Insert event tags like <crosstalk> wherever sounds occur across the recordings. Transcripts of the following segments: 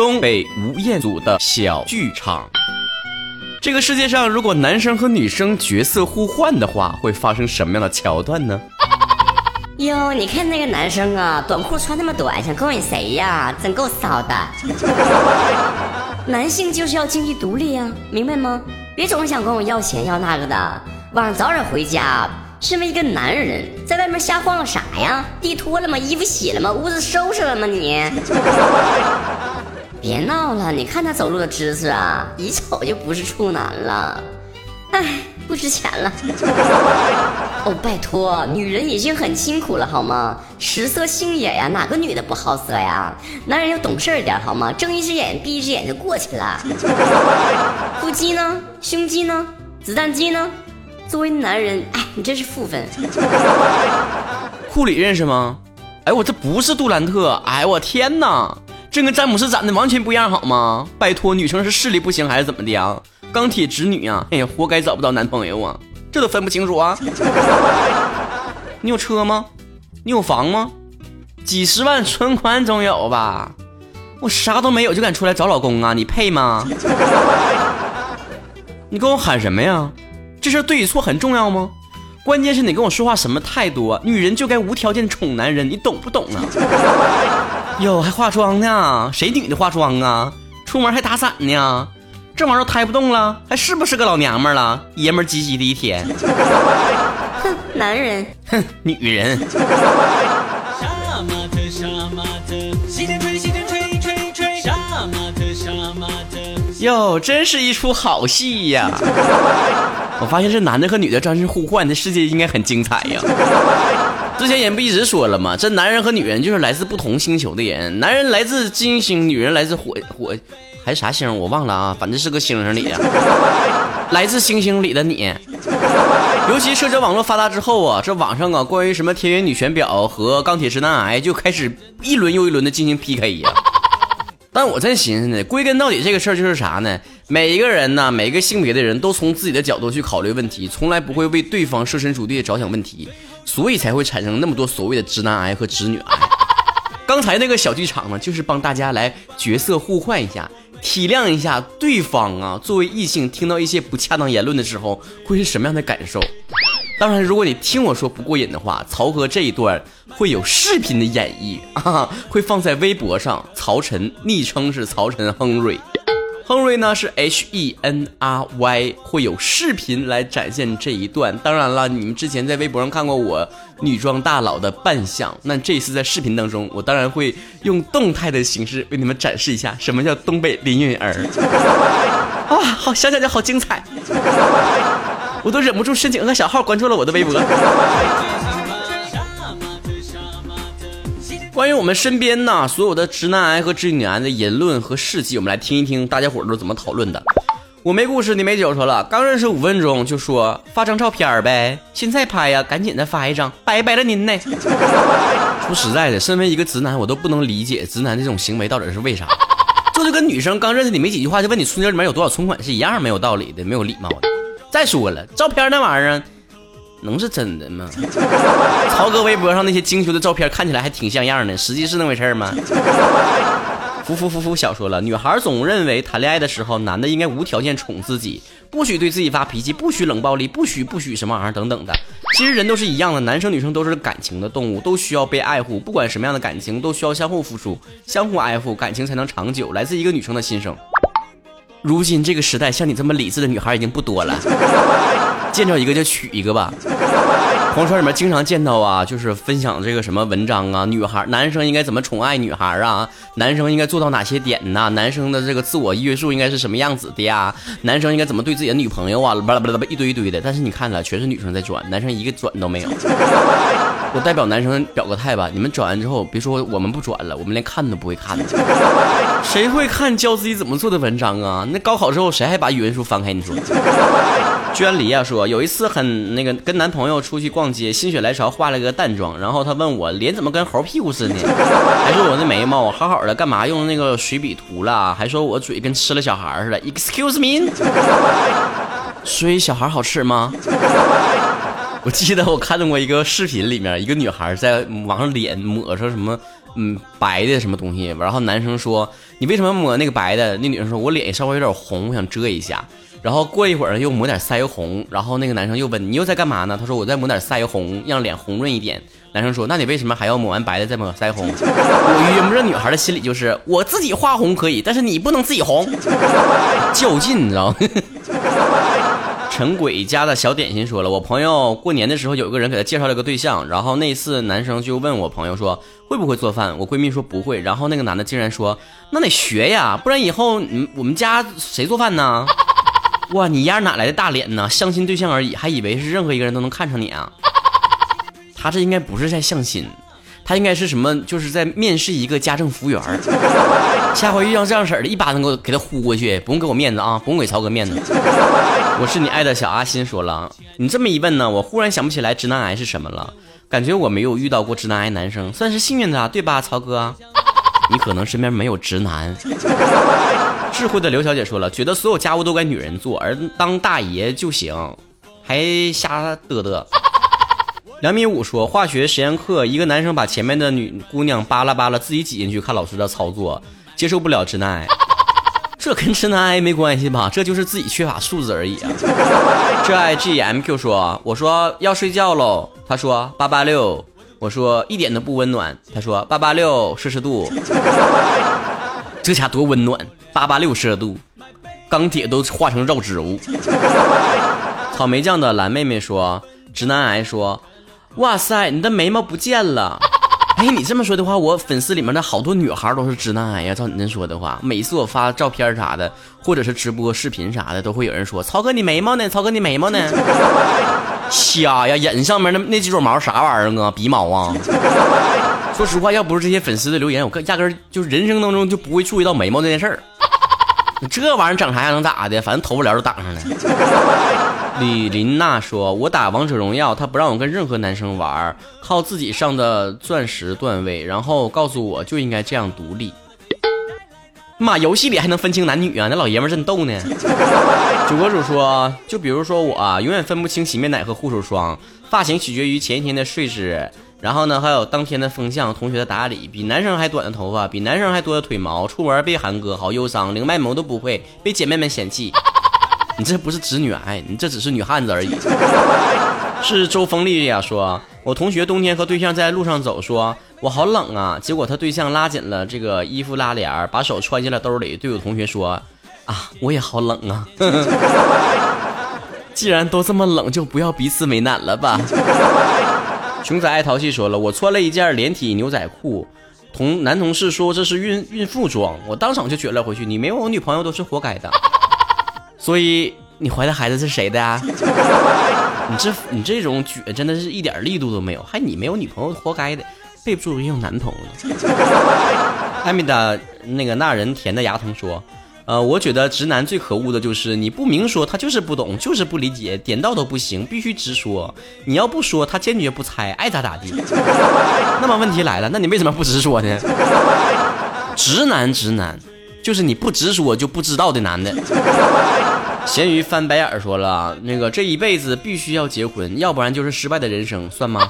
东北吴彦祖的小剧场。这个世界上，如果男生和女生角色互换的话，会发生什么样的桥段呢？<laughs> 哟，你看那个男生啊，短裤穿那么短，想勾引谁呀？真够骚的。<laughs> 男性就是要经济独立呀，明白吗？别总想跟我要钱要那个的。晚上早点回家。身为一个男人，在外面瞎晃悠啥呀？地拖了吗？衣服洗了吗？屋子收拾了吗？你别闹了！你看他走路的姿势啊，一瞅就不是处男了。哎，不值钱了。<laughs> 哦，拜托，女人已经很辛苦了好吗？食色性也呀，哪个女的不好色呀？男人要懂事点好吗？睁一只眼闭一只眼就过去了。<laughs> 腹肌呢？胸肌呢？子弹肌呢？作为男人，哎，你真是负分。<laughs> 库里认识吗？哎，我这不是杜兰特，哎，我天哪，这跟詹姆斯长得完全不一样，好吗？拜托，女生是视力不行还是怎么的呀？钢铁直女啊，哎呀，活该找不到男朋友啊，这都分不清楚啊。你有车吗？你有房吗？几十万存款总有吧？我啥都没有就敢出来找老公啊？你配吗？你跟我喊什么呀？这事对与错很重要吗？关键是你跟我说话什么态度啊？女人就该无条件宠男人，你懂不懂啊？<laughs> 哟，还化妆呢？谁女的化妆啊？出门还打伞呢？这玩意儿抬不动了，还是不是个老娘们了？爷们唧唧的一天。哼，男人。哼，女人。哟，真是一出好戏呀！我发现这男的和女的真是互换，这世界应该很精彩呀。<laughs> 之前人不一直说了吗？这男人和女人就是来自不同星球的人，男人来自金星，女人来自火火还是啥星我忘了啊，反正是个星星里的，<laughs> 来自星星里的你。尤其社交网络发达之后啊，这网上啊关于什么天元女权婊和钢铁直男癌就开始一轮又一轮的进行 PK 呀。<laughs> 但我在寻思呢，归根到底这个事儿就是啥呢？每一个人呢，每一个性别的人都从自己的角度去考虑问题，从来不会为对方设身处地的着想问题，所以才会产生那么多所谓的直男癌和直女癌。<laughs> 刚才那个小剧场呢，就是帮大家来角色互换一下，体谅一下对方啊。作为异性，听到一些不恰当言论的时候，会是什么样的感受？当然，如果你听我说不过瘾的话，曹哥这一段会有视频的演绎啊，<laughs> 会放在微博上。曹晨昵称是曹晨亨瑞，亨瑞呢是 H E N R Y，会有视频来展现这一段。当然了，你们之前在微博上看过我女装大佬的扮相，那这一次在视频当中，我当然会用动态的形式为你们展示一下什么叫东北林允儿。<laughs> 啊，好，想想就好精彩。<laughs> 我都忍不住申请个小号关注了我的微博。关于我们身边呐所有的直男癌和直女癌的言论和事迹，我们来听一听大家伙都怎么讨论的。我没故事，你没酒说了，刚认识五分钟就说发张照片呗，现在拍呀，赶紧的发一张，拜拜了您呢。<laughs> 说实在的，身为一个直男，我都不能理解直男这种行为到底是为啥，这就跟女生刚认识你没几句话就问你存折里面有多少存款是一样没有道理的，没有礼貌的。再说了，照片那玩意儿能是真的吗？<laughs> 曹哥微博上那些精修的照片看起来还挺像样的，实际是那回事吗？服服服服，小说了。女孩总认为谈恋爱的时候，男的应该无条件宠自己，不许对自己发脾气，不许冷暴力，不许不许什么玩意儿等等的。其实人都是一样的，男生女生都是感情的动物，都需要被爱护。不管什么样的感情，都需要相互付出，相互爱护，感情才能长久。来自一个女生的心声。如今这个时代，像你这么理智的女孩已经不多了，<laughs> 见着一个就娶一个吧。朋友圈里面经常见到啊，就是分享这个什么文章啊，女孩、男生应该怎么宠爱女孩啊？男生应该做到哪些点呢？男生的这个自我约束应该是什么样子的呀？男生应该怎么对自己的女朋友啊？巴拉巴拉巴拉一堆一堆的。但是你看了，全是女生在转，男生一个转都没有。我代表男生表个态吧，你们转完之后，别说我们不转了，我们连看都不会看。<laughs> 谁会看教自己怎么做的文章啊？那高考之后谁还把语文书翻开？你说？娟梨啊说，有一次很那个跟男朋友出去逛街，心血来潮化了个淡妆，然后他问我脸怎么跟猴屁股似的，<laughs> 还说我那眉毛我好好的，干嘛用那个水笔涂了？还说我嘴跟吃了小孩似的。Excuse me，<laughs> 所以小孩好吃吗？<laughs> 我记得我看到过一个视频，里面一个女孩在往上脸抹上什么嗯白的什么东西，然后男生说你为什么抹那个白的？那女生说我脸稍微有点红，我想遮一下。然后过一会儿又抹点腮红，然后那个男生又问你又在干嘛呢？他说我在抹点腮红，让脸红润一点。男生说那你为什么还要抹完白的再抹腮红？我约摸着女孩的心里就是我自己画红可以，但是你不能自己红，<laughs> 较劲你知道吗？陈鬼家的小点心说了，我朋友过年的时候有一个人给他介绍了个对象，然后那次男生就问我朋友说会不会做饭，我闺蜜说不会，然后那个男的竟然说那得学呀，不然以后嗯我们家谁做饭呢？哇，你丫哪来的大脸呢？相亲对象而已，还以为是任何一个人都能看上你啊？他这应该不是在相亲，他应该是什么？就是在面试一个家政服务员。<laughs> 下回遇到这样式儿的，一巴掌给我给他呼过去，不用给我面子啊，不用给曹哥面子。我是你爱的小阿心说了，你这么一问呢，我忽然想不起来直男癌是什么了，感觉我没有遇到过直男癌男生，算是幸运的，对吧，曹哥？你可能身边没有直男。智慧的刘小姐说了，觉得所有家务都该女人做，而当大爷就行，还瞎嘚嘚。两米五说，化学实验课，一个男生把前面的女姑娘扒拉扒拉，自己挤进去看老师的操作，接受不了直男癌。<laughs> 这跟直男癌没关系吧？这就是自己缺乏素质而已啊。这爱 GMQ 说，我说要睡觉喽，他说八八六，我说一点都不温暖，他说八八六摄氏度。这家多温暖，八八六摄氏度，钢铁都化成绕指物。草莓酱的蓝妹妹说：“直男癌说，哇塞，你的眉毛不见了。<laughs> ”哎，你这么说的话，我粉丝里面的好多女孩都是直男癌呀。照你这说的话，每次我发照片啥的，或者是直播视频啥的，都会有人说：“曹哥，你眉毛呢？曹哥，你眉毛呢？”瞎呀，眼睛上面那那几撮毛啥玩意儿啊？鼻毛啊？说实话，要不是这些粉丝的留言，我压根儿就人生当中就不会注意到眉毛这件事儿。这玩意儿整啥样能咋的？反正头发帘都挡上了。李琳娜说：“我打王者荣耀，他不让我跟任何男生玩，靠自己上的钻石段位，然后告诉我就应该这样独立。妈，游戏里还能分清男女啊？那老爷们儿真逗呢。”主播主说：“就比如说我，永远分不清洗面奶和护手霜，发型取决于前一天的睡姿。”然后呢，还有当天的风向，同学的打理，比男生还短的头发，比男生还多的腿毛，出门被韩哥，好忧伤，连卖萌都不会，被姐妹们嫌弃。<laughs> 你这不是直女癌，你这只是女汉子而已。是周风丽丽呀，说我同学冬天和对象在路上走，说我好冷啊，结果他对象拉紧了这个衣服拉链，把手揣进了兜里，对我同学说啊，我也好冷啊。<laughs> <laughs> 既然都这么冷，就不要彼此为难了吧。熊仔爱淘气说了，我穿了一件连体牛仔裤，同男同事说这是孕孕妇装，我当场就撅了回去。你没有我女朋友都是活该的。<laughs> 所以你怀的孩子是谁的啊？你这你这种撅真的是一点力度都没有，还你没有女朋友活该的，备不住也有男朋友。<laughs> 艾米达那个那人甜的牙疼说。呃，我觉得直男最可恶的就是你不明说，他就是不懂，就是不理解，点到都不行，必须直说。你要不说，他坚决不猜，爱咋咋地。那么问题来了，那你为什么不直说呢？<laughs> 直男，直男，就是你不直说就不知道的男的。咸鱼翻白眼说了，那个这一辈子必须要结婚，要不然就是失败的人生，算吗？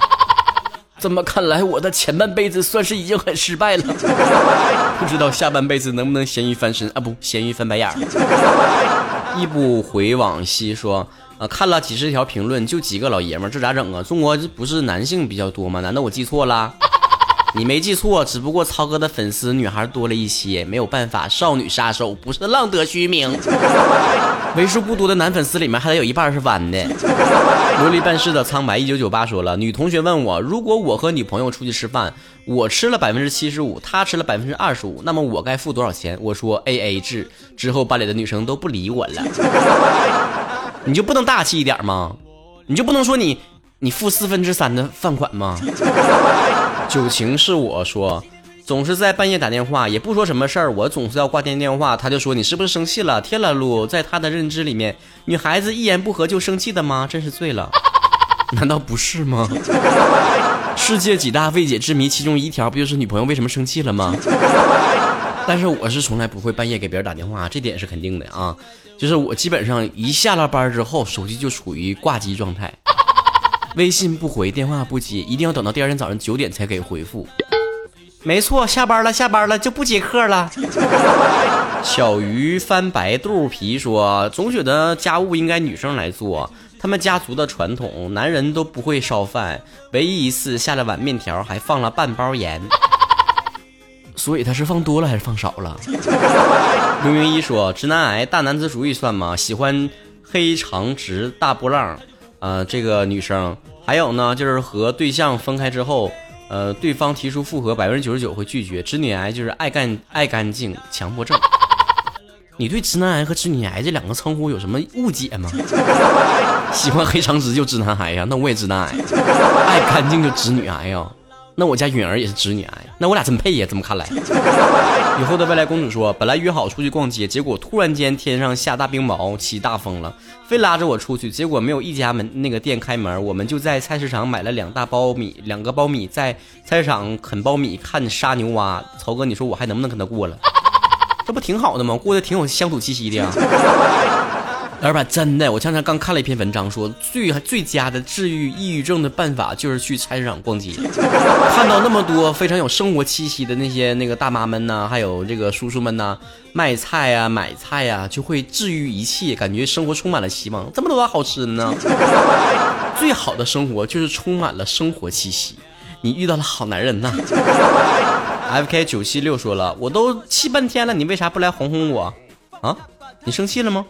这么看来，我的前半辈子算是已经很失败了。<laughs> 不知道下半辈子能不能咸鱼翻身啊？不，咸鱼翻白眼儿。<laughs> 一不回往昔说，啊，看了几十条评论，就几个老爷们儿，这咋整啊？中国这不是男性比较多吗？难道我记错了？你没记错，只不过超哥的粉丝女孩多了一些，没有办法，少女杀手不是浪得虚名。为数不多的男粉丝里面，还得有一半是弯的。琉璃办事的苍白一九九八说了，女同学问我，如果我和女朋友出去吃饭，我吃了百分之七十五，她吃了百分之二十五，那么我该付多少钱？我说 A A 制。之后班里的女生都不理我了。你就不能大气一点吗？你就不能说你你付四分之三的饭款吗？酒情是我说，总是在半夜打电话，也不说什么事儿，我总是要挂电电话，他就说你是不是生气了？天了噜，在他的认知里面，女孩子一言不合就生气的吗？真是醉了，<laughs> 难道不是吗？世界几大未解之谜，其中一条不就是女朋友为什么生气了吗？<laughs> 但是我是从来不会半夜给别人打电话，这点是肯定的啊。就是我基本上一下了班之后，手机就处于挂机状态。微信不回，电话不接，一定要等到第二天早上九点才给回复。没错，下班了，下班了就不接客了。小鱼翻白肚皮说：“总觉得家务应该女生来做，他们家族的传统，男人都不会烧饭，唯一一次下了碗面条还放了半包盐。所以他是放多了还是放少了？” <laughs> 刘明一说：“直男癌大男子主义算吗？喜欢黑长直大波浪，呃，这个女生还有呢，就是和对象分开之后。”呃，对方提出复合，百分之九十九会拒绝。直女癌就是爱干爱干净强迫症。<laughs> 你对直男癌和直女癌这两个称呼有什么误解吗？<laughs> 喜欢黑长直就直男癌呀，那我也直男癌。爱干净就直女癌呀。那我家允儿也是直女癌，那我俩真配呀！这么看来，<laughs> 以后的未来公主说，本来约好出去逛街，结果突然间天上下大冰雹，起大风了，非拉着我出去，结果没有一家门那个店开门，我们就在菜市场买了两大包米，两个苞米，在菜市场啃苞米，看杀牛蛙。曹哥，你说我还能不能跟他过了？这不挺好的吗？过得挺有乡土气息的呀。老板，真的，我前天刚看了一篇文章，说最最佳的治愈抑郁症的办法就是去菜市场逛街，<laughs> 看到那么多非常有生活气息的那些那个大妈们呢，还有这个叔叔们呢，卖菜呀、买菜呀，就会治愈一切，感觉生活充满了希望。这么多好吃的呢，<laughs> 最好的生活就是充满了生活气息。你遇到了好男人呐。<laughs> F K 九七六说了，我都气半天了，你为啥不来哄哄我？啊，你生气了吗？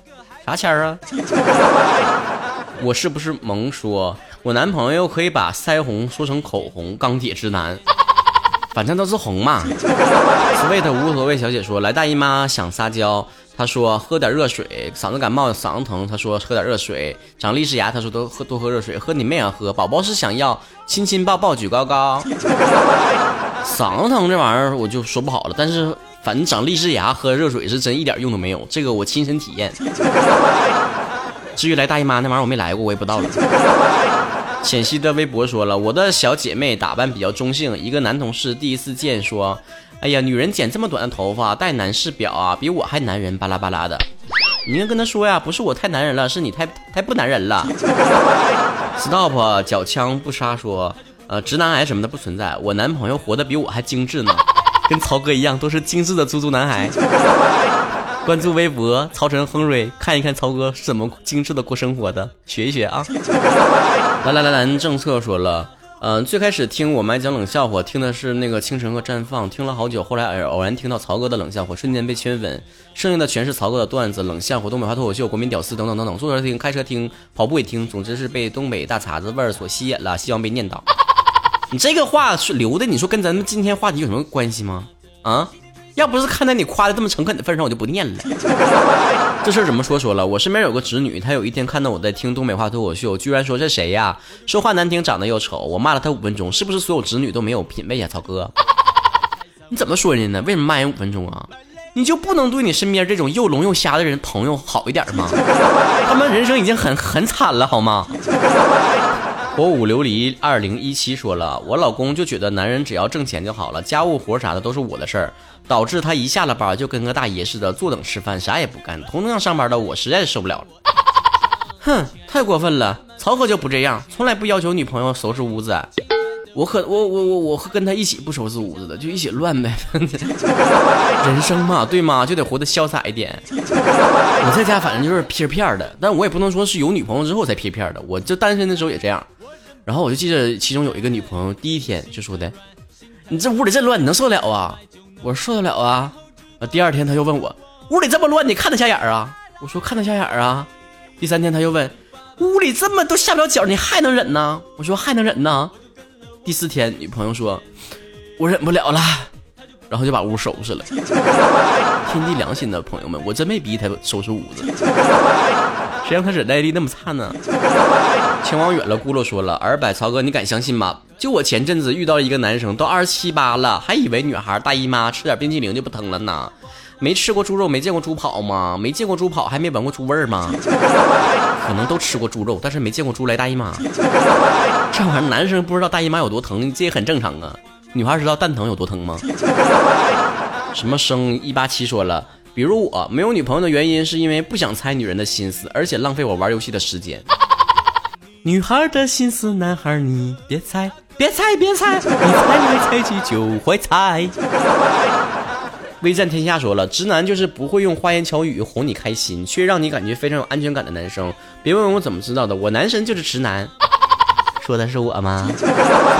啥签儿啊？<laughs> 我是不是萌说，我男朋友可以把腮红说成口红？钢铁直男，反正都是红嘛。Sweet 无所谓小姐说，来大姨妈想撒娇，她说喝点热水，嗓子感冒嗓子疼，她说喝点热水。长利齿牙，她说多喝多喝热水，喝你妹啊喝。宝宝是想要亲亲抱抱举高高，嗓子疼这玩意儿我就说不好了，但是。反正长利氏牙喝热水是真一点用都没有，这个我亲身体验。<laughs> 至于来大姨妈那玩意儿我没来过，我也不知道了。浅汐的微博说了，我的小姐妹打扮比较中性，一个男同事第一次见说：“哎呀，女人剪这么短的头发，戴男士表啊，比我还男人。”巴拉巴拉的，你应该跟他说呀，不是我太男人了，是你太太不男人了。<laughs> Stop，脚枪不杀说，呃，直男癌什么的不存在，我男朋友活得比我还精致呢。跟曹哥一样，都是精致的猪猪男孩。<laughs> 关注微博曹晨亨瑞，看一看曹哥是怎么精致的过生活的，学一学啊。来来来来，政策说了，嗯，最开始听我们讲冷笑话，听的是那个清晨和绽放，听了好久，后来偶偶然听到曹哥的冷笑话，瞬间被圈粉，剩下的全是曹哥的段子、冷笑话、东北话脱口秀、国民屌丝等等等等。坐车听、开车听、跑步也听，总之是被东北大碴子味儿所吸引了，希望被念叨。你这个话是留的，你说跟咱们今天话题有什么关系吗？啊，要不是看在你夸的这么诚恳的份上，我就不念了。<laughs> 这事怎么说说了？我身边有个侄女，她有一天看到我在听东北话脱口秀，居然说这谁呀？说话难听，长得又丑。我骂了她五分钟，是不是所有侄女都没有品位呀？曹哥，<laughs> 你怎么说人家呢？为什么骂人五分钟啊？你就不能对你身边这种又聋又瞎的人朋友好一点吗？<laughs> 他们人生已经很很惨了，好吗？火舞琉璃二零一七说了，我老公就觉得男人只要挣钱就好了，家务活啥的都是我的事儿，导致他一下了班就跟个大爷似的坐等吃饭，啥也不干。同样上班的我实在是受不了了，<laughs> 哼，太过分了。曹哥就不这样，从来不要求女朋友收拾屋子，我可我我我我跟他一起不收拾屋子的，就一起乱呗。<laughs> 人生嘛，对吗？就得活得潇洒一点。我在家反正就是片片的，但我也不能说是有女朋友之后才片片的，我就单身的时候也这样。然后我就记得其中有一个女朋友，第一天就说的：“你这屋里这乱，你能受得了啊？”我说：“受得了啊。”，第二天他又问我：“屋里这么乱，你看得下眼啊？”我说：“看得下眼啊。”第三天他又问：“屋里这么都下不了脚，你还能忍呢？”我说：“还能忍呢。”第四天女朋友说：“我忍不了了。”然后就把屋收拾了。<laughs> 天地良心的朋友们，我真没逼他收拾屋子，谁让他忍耐力那么差呢？<laughs> 前往远了，咕噜说了，二百曹哥，你敢相信吗？就我前阵子遇到一个男生，都二十七八了，还以为女孩大姨妈吃点冰激凌就不疼了呢。没吃过猪肉，没见过猪跑吗？没见过猪跑，还没闻过猪味儿吗？<laughs> 可能都吃过猪肉，但是没见过猪来大姨妈。<laughs> 这玩意儿，男生不知道大姨妈有多疼，这也很正常啊。女孩知道蛋疼有多疼吗？什么生一八七说了，比如我没有女朋友的原因，是因为不想猜女人的心思，而且浪费我玩游戏的时间。<laughs> 女孩的心思，男孩你别猜。别猜别猜，你猜来猜去就会猜。<laughs> 威战天下说了，直男就是不会用花言巧语哄你开心，却让你感觉非常有安全感的男生。别问我怎么知道的，我男神就是直男。说的是我吗？说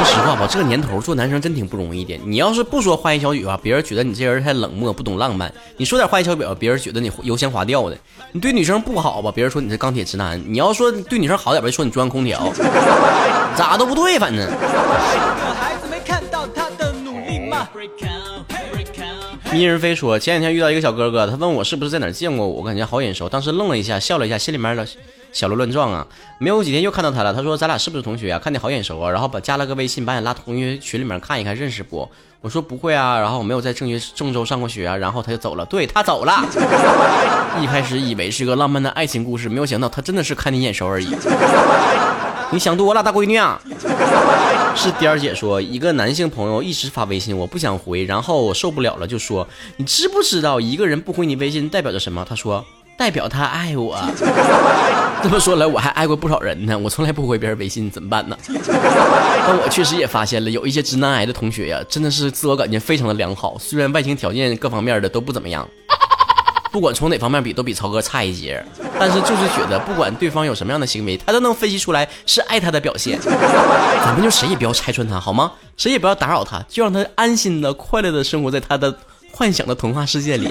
实话吧，这个年头做男生真挺不容易的。你要是不说花言巧语吧，别人觉得你这人太冷漠，不懂浪漫；你说点花言巧语吧，别人觉得你油腔滑调的。你对女生不好吧，别人说你是钢铁直男；你要说对女生好点吧，就说你中央空调，咋都不对，反正。迷人飞说：“前两天遇到一个小哥哥，他问我是不是在哪见过我，我感觉好眼熟。当时愣了一下，笑了一下，心里面的小鹿乱撞啊。没有几天又看到他了，他说咱俩是不是同学啊？看你好眼熟啊，然后把加了个微信，把你拉同学群里面看一看，认识不？我说不会啊，然后我没有在郑学郑州上过学啊，然后他就走了。对他走了。<laughs> 一开始以为是个浪漫的爱情故事，没有想到他真的是看你眼熟而已。你想多了，大闺女啊。”是颠儿姐说，一个男性朋友一直发微信，我不想回，然后我受不了了，就说你知不知道一个人不回你微信代表着什么？他说代表他爱我。<laughs> 这么说来，我还爱过不少人呢，我从来不回别人微信，怎么办呢？<laughs> 但我确实也发现了，有一些直男癌的同学呀，真的是自我感觉非常的良好，虽然外形条件各方面的都不怎么样。<laughs> 不管从哪方面比，都比曹哥差一截，但是就是觉得，不管对方有什么样的行为，他都能分析出来是爱他的表现。咱们就谁也不要拆穿他，好吗？谁也不要打扰他，就让他安心的、快乐的生活在他的幻想的童话世界里。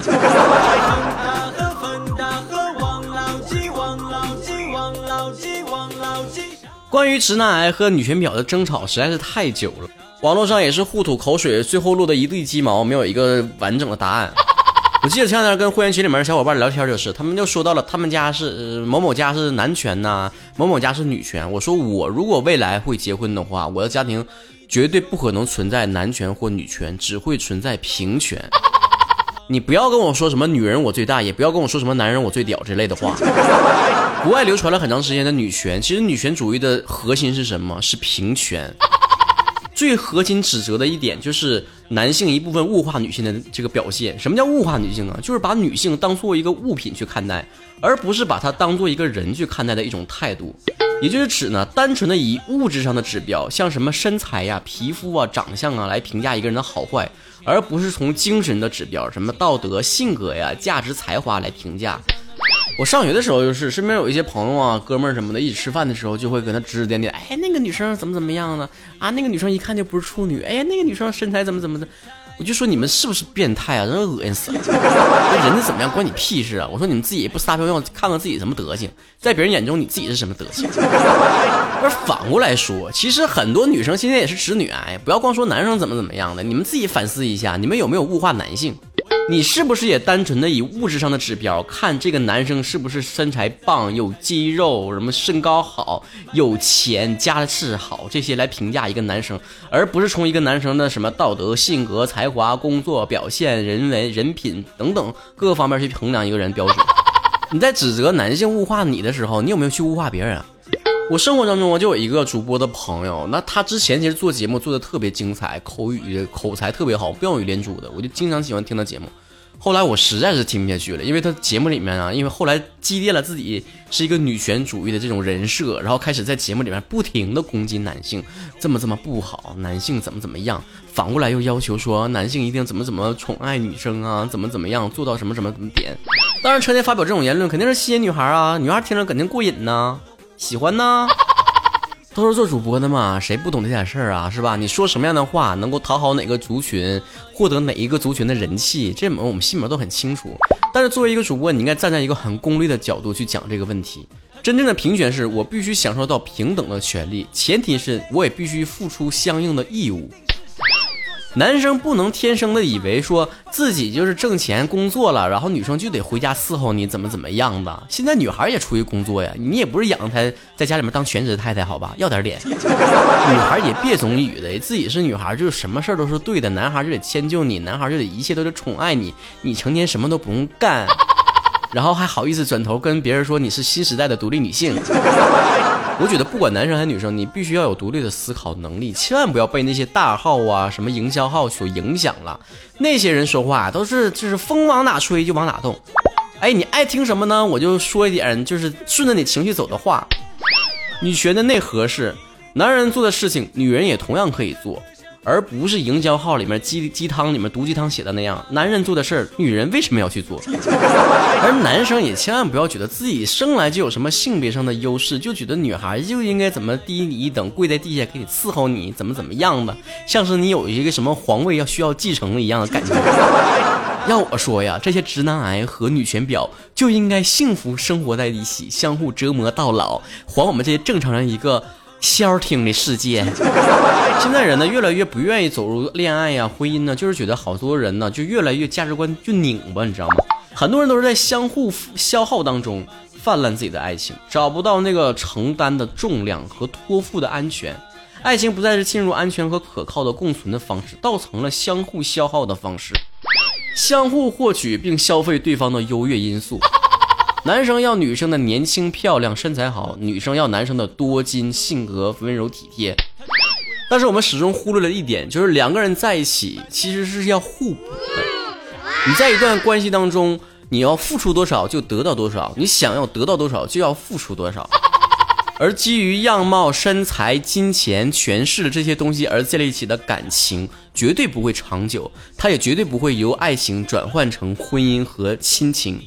关于直男癌和女权婊的争吵实在是太久了，网络上也是互吐口水，最后落得一地鸡毛，没有一个完整的答案。<laughs> 我记得前两天跟会员群里面的小伙伴聊天，就是他们就说到了，他们家是某某家是男权呐，某某家是女权。我说我如果未来会结婚的话，我的家庭绝对不可能存在男权或女权，只会存在平权。你不要跟我说什么女人我最大，也不要跟我说什么男人我最屌之类的话。<laughs> 国外流传了很长时间的女权，其实女权主义的核心是什么？是平权。最核心指责的一点就是男性一部分物化女性的这个表现。什么叫物化女性啊？就是把女性当做一个物品去看待，而不是把她当做一个人去看待的一种态度。也就是指呢，单纯的以物质上的指标，像什么身材呀、皮肤啊、长相啊来评价一个人的好坏，而不是从精神的指标，什么道德、性格呀、价值、才华来评价。我上学的时候，就是身边有一些朋友啊、哥们儿什么的，一起吃饭的时候，就会跟他指指点点。哎，那个女生怎么怎么样呢？啊，那个女生一看就不是处女。哎呀，那个女生身材怎么怎么的？我就说你们是不是变态啊？人恶心死了！人家怎么样关你屁事啊？我说你们自己不撒泡尿，看看自己什么德行，在别人眼中你自己是什么德行？而反过来说，其实很多女生现在也是直女癌，不要光说男生怎么怎么样的，你们自己反思一下，你们有没有物化男性？你是不是也单纯的以物质上的指标看这个男生是不是身材棒、有肌肉、什么身高好、有钱、家世好这些来评价一个男生，而不是从一个男生的什么道德、性格、才华、工作表现、人为、人品等等各个方面去衡量一个人标准？你在指责男性物化你的时候，你有没有去物化别人啊？我生活当中我就有一个主播的朋友，那他之前其实做节目做的特别精彩，口语口才特别好，妙语连珠的，我就经常喜欢听他节目。后来我实在是听不下去了，因为他节目里面啊，因为后来积淀了自己是一个女权主义的这种人设，然后开始在节目里面不停的攻击男性，这么这么不好，男性怎么怎么样，反过来又要求说男性一定怎么怎么宠爱女生啊，怎么怎么样做到什么什么点。当然，车天发表这种言论肯定是吸引女孩啊，女孩听着肯定过瘾呢。喜欢呢，<laughs> 都是做主播的嘛，谁不懂这点事儿啊？是吧？你说什么样的话能够讨好哪个族群，获得哪一个族群的人气，这门我们心里面都很清楚。但是作为一个主播，你应该站在一个很功利的角度去讲这个问题。真正的平权是我必须享受到平等的权利，前提是我也必须付出相应的义务。男生不能天生的以为说自己就是挣钱工作了，然后女生就得回家伺候你怎么怎么样的。现在女孩也出去工作呀，你也不是养她在家里面当全职太太，好吧？要点脸。女孩也别总以为自己是女孩，就是什么事儿都是对的。男孩就得迁就你，男孩就得一切都得宠爱你，你成天什么都不用干，然后还好意思转头跟别人说你是新时代的独立女性。我觉得不管男生还是女生，你必须要有独立的思考能力，千万不要被那些大号啊、什么营销号所影响了。那些人说话都是就是风往哪吹就往哪动。哎，你爱听什么呢？我就说一点，就是顺着你情绪走的话。你觉得那合适男人做的事情，女人也同样可以做。而不是营销号里面鸡鸡汤里面毒鸡汤写的那样，男人做的事儿，女人为什么要去做？<laughs> 而男生也千万不要觉得自己生来就有什么性别上的优势，就觉得女孩就应该怎么低你一等，跪在地下给你伺候你，怎么怎么样的，像是你有一个什么皇位要需要继承一样的感觉。<laughs> 要我说呀，这些直男癌和女权婊就应该幸福生活在一起，相互折磨到老，还我们这些正常人一个。消停的世界，<laughs> 现在人呢越来越不愿意走入恋爱呀、婚姻呢，就是觉得好多人呢就越来越价值观就拧巴，你知道吗？很多人都是在相互消耗当中泛滥自己的爱情，找不到那个承担的重量和托付的安全，爱情不再是进入安全和可靠的共存的方式，倒成了相互消耗的方式，相互获取并消费对方的优越因素。男生要女生的年轻漂亮身材好，女生要男生的多金性格温柔体贴。但是我们始终忽略了一点，就是两个人在一起其实是要互补的。你在一段关系当中，你要付出多少就得到多少，你想要得到多少就要付出多少。而基于样貌、身材、金钱、权势这些东西而建立起的感情，绝对不会长久，它也绝对不会由爱情转换成婚姻和亲情。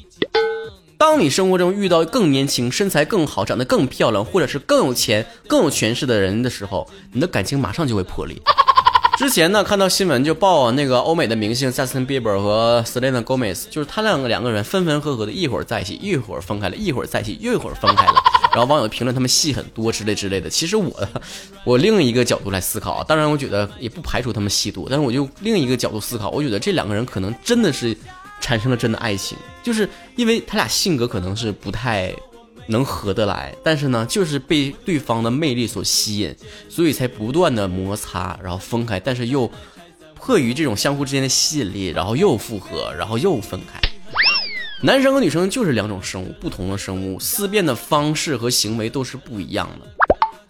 当你生活中遇到更年轻、身材更好、长得更漂亮，或者是更有钱、更有权势的人的时候，你的感情马上就会破裂。<laughs> 之前呢，看到新闻就报那个欧美的明星 Justin Bieber 和 Selena Gomez，就是他两个两个人分分合合的，一会儿在一起，一会儿分开了，一会儿在一起，又一会儿分开了。<laughs> 然后网友评论他们戏很多之类之类的。其实我，<laughs> 我另一个角度来思考啊，当然我觉得也不排除他们戏多，但是我就另一个角度思考，我觉得这两个人可能真的是。产生了真的爱情，就是因为他俩性格可能是不太能合得来，但是呢，就是被对方的魅力所吸引，所以才不断的摩擦，然后分开，但是又迫于这种相互之间的吸引力，然后又复合，然后又分开。男生和女生就是两种生物，不同的生物，思辨的方式和行为都是不一样的。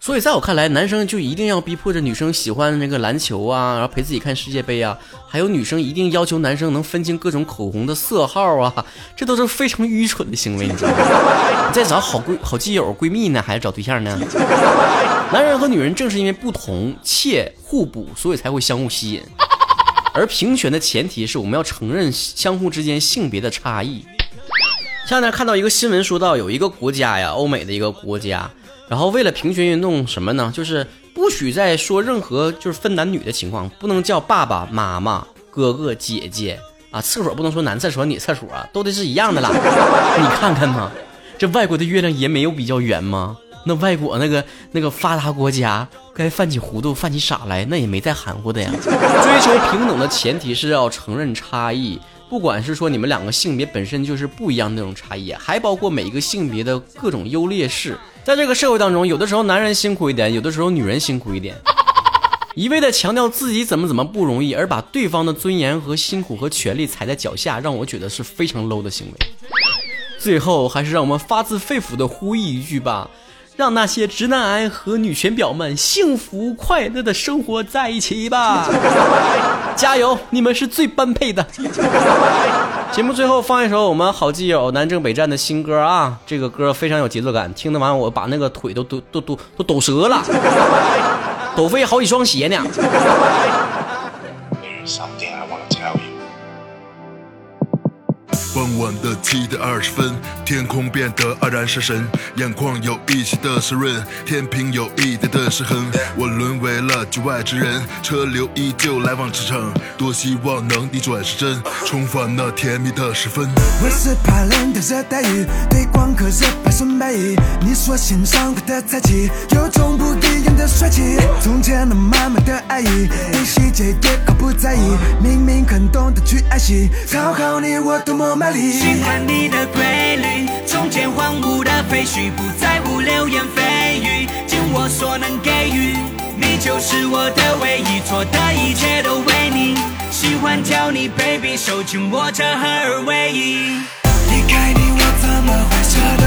所以，在我看来，男生就一定要逼迫着女生喜欢那个篮球啊，然后陪自己看世界杯啊，还有女生一定要求男生能分清各种口红的色号啊，这都是非常愚蠢的行为，你知道吗？你在找好闺好基友闺蜜呢，还是找对象呢？男人和女人正是因为不同且互补，所以才会相互吸引。而平权的前提是我们要承认相互之间性别的差异。前两天看到一个新闻，说到有一个国家呀，欧美的一个国家。然后为了平权运动什么呢？就是不许再说任何就是分男女的情况，不能叫爸爸妈妈、哥哥姐姐啊，厕所不能说男厕所、女厕所，啊都得是一样的啦。<laughs> 你看看嘛，这外国的月亮也没有比较圆吗？那外国那个那个发达国家该犯起糊涂、犯起傻来，那也没再含糊的呀。<laughs> 追求平等的前提是要承认差异。不管是说你们两个性别本身就是不一样那种差异，还包括每一个性别的各种优劣势。在这个社会当中，有的时候男人辛苦一点，有的时候女人辛苦一点。<laughs> 一味的强调自己怎么怎么不容易，而把对方的尊严和辛苦和权利踩在脚下，让我觉得是非常 low 的行为。最后，还是让我们发自肺腑的呼吁一句吧。让那些直男癌和女权婊们幸福快乐的生活在一起吧！<laughs> 加油，你们是最般配的。节目最后放一首我们好基友南征北战的新歌啊，这个歌非常有节奏感，听得完我把那个腿都都都都都抖折了，抖飞好几双鞋呢。傍晚的七点二十分，天空变得黯然失神，眼眶有一些的湿润，天平有一点的失衡，我沦为了局外之人，车流依旧来往驰骋，多希望能逆转时针，重返那甜蜜的时分。我是怕冷的热带鱼，对光和热百顺百意，你说欣赏的才气，有种不一样的帅气。从前那满满的爱意，对细节一点都不在意，明明很懂得去爱惜，讨好你我多么。喜欢你的规律，从前荒芜的废墟，不在乎流言蜚语，尽我所能给予，你就是我的唯一，错的一切都为你，喜欢叫你 baby，手紧握着合二为一。离开你我怎么会舍得？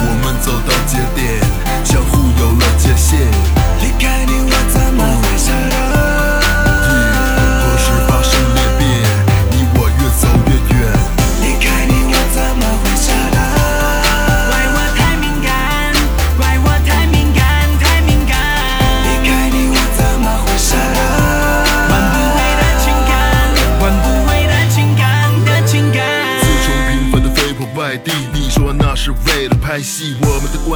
我们走到节点，相互有了界限。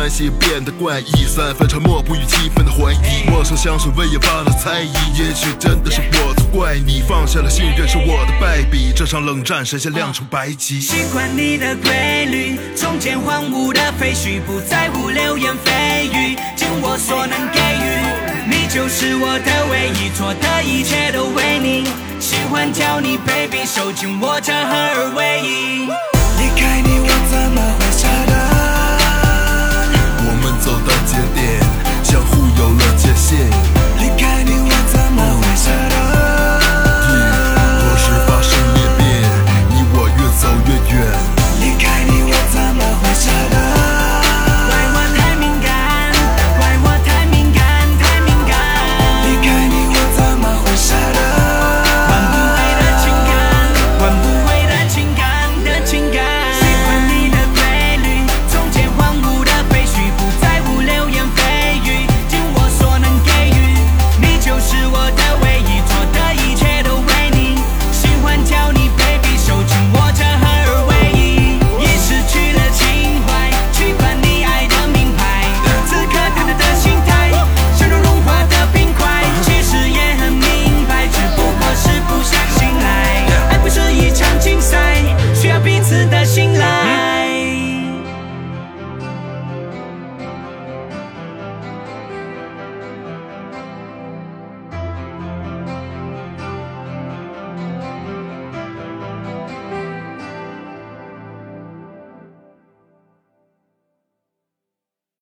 关系变得怪异，三分沉默不语，七分的怀疑。陌生香水味也发了猜疑，也许真的是我错怪你，放下了信任是我的败笔，这场冷战谁先亮出白旗？喜欢你的规律，从前荒芜的废墟，不在乎流言蜚语，尽我所能给予，你就是我的唯一，做的一切都为你。喜欢叫你 baby，手紧握着合而为走到节点，相互有了界限。